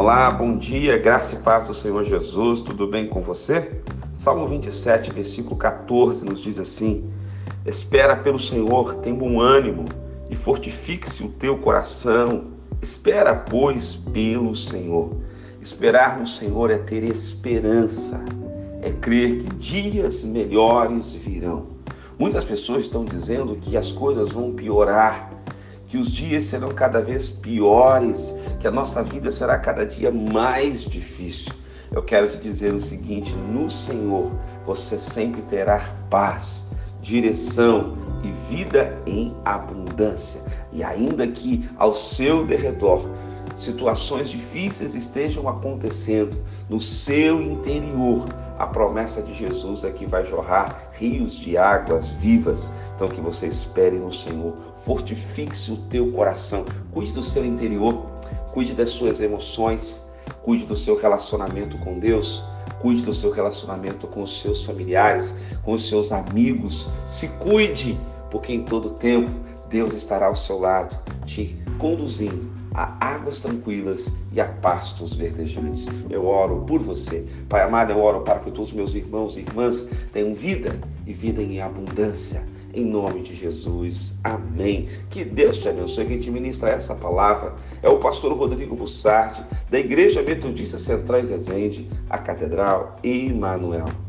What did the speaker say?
Olá, bom dia, graça e paz do Senhor Jesus, tudo bem com você? Salmo 27, versículo 14 nos diz assim: Espera pelo Senhor, tem bom ânimo e fortifique-se o teu coração. Espera, pois, pelo Senhor. Esperar no Senhor é ter esperança, é crer que dias melhores virão. Muitas pessoas estão dizendo que as coisas vão piorar, que os dias serão cada vez piores, que a nossa vida será cada dia mais difícil. Eu quero te dizer o seguinte: no Senhor você sempre terá paz, direção e vida em abundância. E ainda que ao seu derredor situações difíceis estejam acontecendo no seu interior, a promessa de Jesus é que vai jorrar rios de águas vivas. Então que você espere no Senhor, fortifique-se o teu coração, cuide do seu interior, cuide das suas emoções, cuide do seu relacionamento com Deus, cuide do seu relacionamento com os seus familiares, com os seus amigos. Se cuide, porque em todo tempo Deus estará ao seu lado, te conduzindo a águas tranquilas e a pastos verdejantes. Eu oro por você. Pai amado, eu oro para que todos os meus irmãos e irmãs tenham vida e vida em abundância. Em nome de Jesus. Amém. Que Deus te abençoe. Quem te ministra essa palavra é o pastor Rodrigo Bussardi, da Igreja Metodista Central em Resende, a Catedral Emanuel.